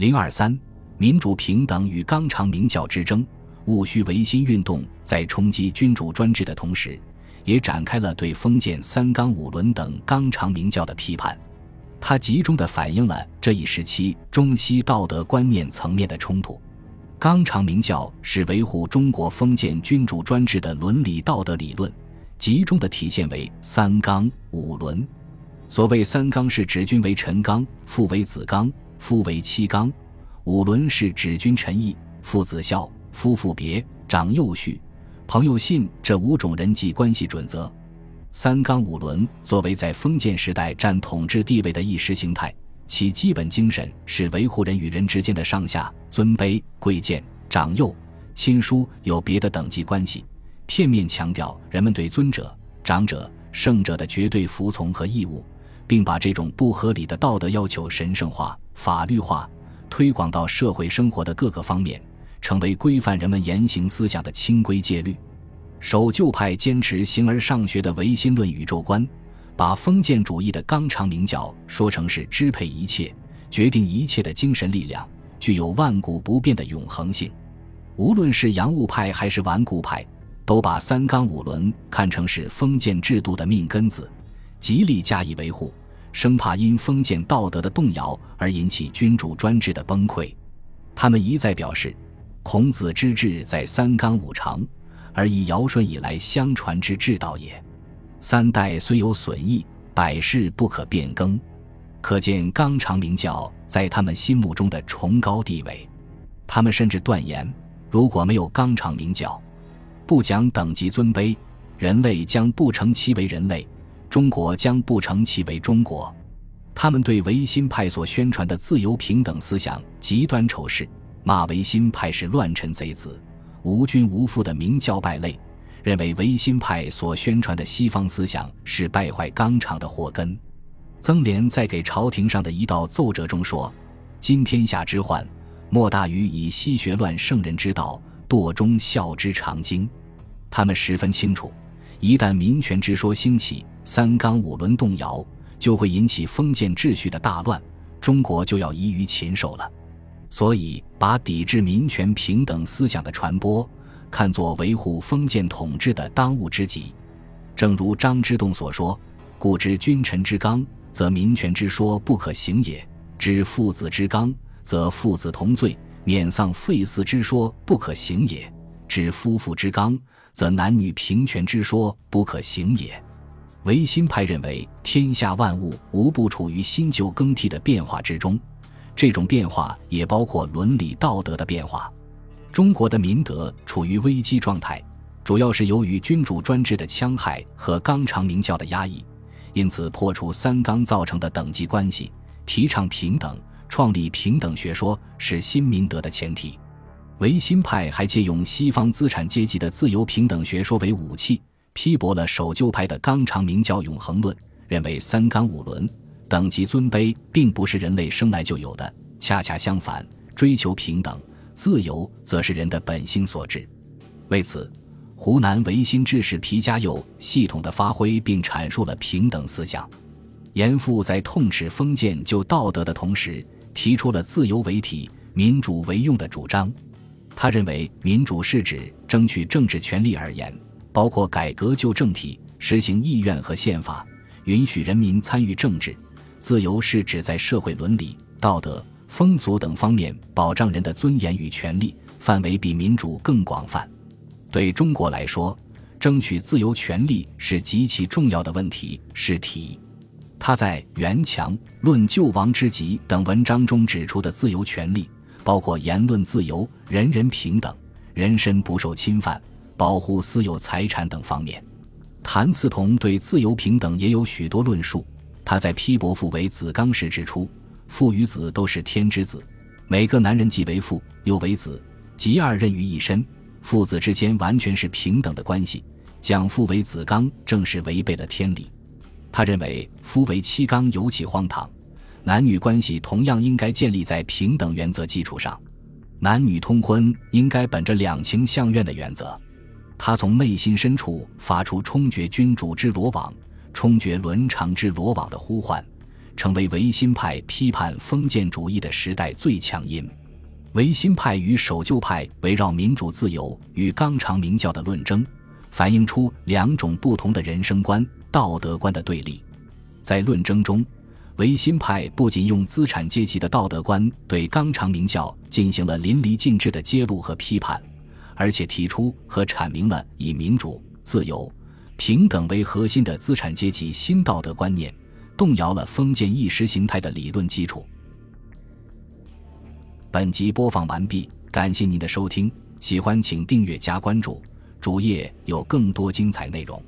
零二三，民主平等与纲常名教之争，戊戌维新运动在冲击君主专制的同时，也展开了对封建三纲五伦等纲常名教的批判。它集中地反映了这一时期中西道德观念层面的冲突。纲常名教是维护中国封建君主专制的伦理道德理论，集中的体现为三纲五伦。所谓三纲是指君为臣纲，父为子纲，夫为妻纲；五伦是指君臣义，父子孝，夫妇别，长幼序，朋友信这五种人际关系准则。三纲五伦作为在封建时代占统治地位的意识形态，其基本精神是维护人与人之间的上下、尊卑、贵贱、长幼、亲疏有别的等级关系，片面强调人们对尊者、长者、圣者的绝对服从和义务，并把这种不合理的道德要求神圣化、法律化，推广到社会生活的各个方面，成为规范人们言行思想的清规戒律。守旧派坚持形而上学的唯心论宇宙观，把封建主义的纲常名教说成是支配一切、决定一切的精神力量，具有万古不变的永恒性。无论是洋务派还是顽固派，都把三纲五伦看成是封建制度的命根子，极力加以维护，生怕因封建道德的动摇而引起君主专制的崩溃。他们一再表示，孔子之治在三纲五常。而以尧舜以来相传之治道也，三代虽有损益，百世不可变更，可见纲常名教在他们心目中的崇高地位。他们甚至断言，如果没有纲常名教，不讲等级尊卑，人类将不成其为人类，中国将不成其为中国。他们对维新派所宣传的自由平等思想极端仇视，骂维新派是乱臣贼子。无君无父的明教败类，认为维新派所宣传的西方思想是败坏纲常的祸根。曾连在给朝廷上的一道奏折中说：“今天下之患，莫大于以西学乱圣人之道，堕忠孝之常经。”他们十分清楚，一旦民权之说兴起，三纲五伦动摇，就会引起封建秩序的大乱，中国就要移于禽兽了。所以，把抵制民权平等思想的传播看作维护封建统治的当务之急。正如张之洞所说：“故知君臣之纲，则民权之说不可行也；知父子之纲，则父子同罪，免丧废嗣之说不可行也；知夫妇之纲，则男女平权之说不可行也。”维新派认为，天下万物无不处于新旧更替的变化之中。这种变化也包括伦理道德的变化。中国的民德处于危机状态，主要是由于君主专制的戕害和纲常名教的压抑。因此，破除三纲造成的等级关系，提倡平等，创立平等学说，是新民德的前提。维新派还借用西方资产阶级的自由平等学说为武器，批驳了守旧派的纲常名教永恒论，认为三纲五伦。等级尊卑并不是人类生来就有的，恰恰相反，追求平等、自由则是人的本性所致。为此，湖南维新志士皮家佑系统的发挥并阐述了平等思想。严复在痛斥封建旧道德的同时，提出了自由为体、民主为用的主张。他认为，民主是指争取政治权利而言，包括改革旧政体、实行意愿和宪法，允许人民参与政治。自由是指在社会伦理、道德、风俗等方面保障人的尊严与权利，范围比民主更广泛。对中国来说，争取自由权利是极其重要的问题，是题。他在《袁强论救亡之急》等文章中指出的自由权利，包括言论自由、人人平等、人身不受侵犯、保护私有财产等方面。谭嗣同对自由平等也有许多论述。他在批驳父为子纲时指出，父与子都是天之子，每个男人既为父又为子，即二任于一身，父子之间完全是平等的关系。讲父为子纲，正是违背了天理。他认为夫为妻纲尤其荒唐，男女关系同样应该建立在平等原则基础上，男女通婚应该本着两情相愿的原则。他从内心深处发出冲决君主之罗网。冲决伦常之罗网的呼唤，成为维新派批判封建主义的时代最强音。维新派与守旧派围绕民主自由与纲常名教的论争，反映出两种不同的人生观、道德观的对立。在论争中，维新派不仅用资产阶级的道德观对纲常名教进行了淋漓尽致的揭露和批判，而且提出和阐明了以民主、自由、平等为核心的资产阶级新道德观念，动摇了封建意识形态的理论基础。本集播放完毕，感谢您的收听，喜欢请订阅加关注，主页有更多精彩内容。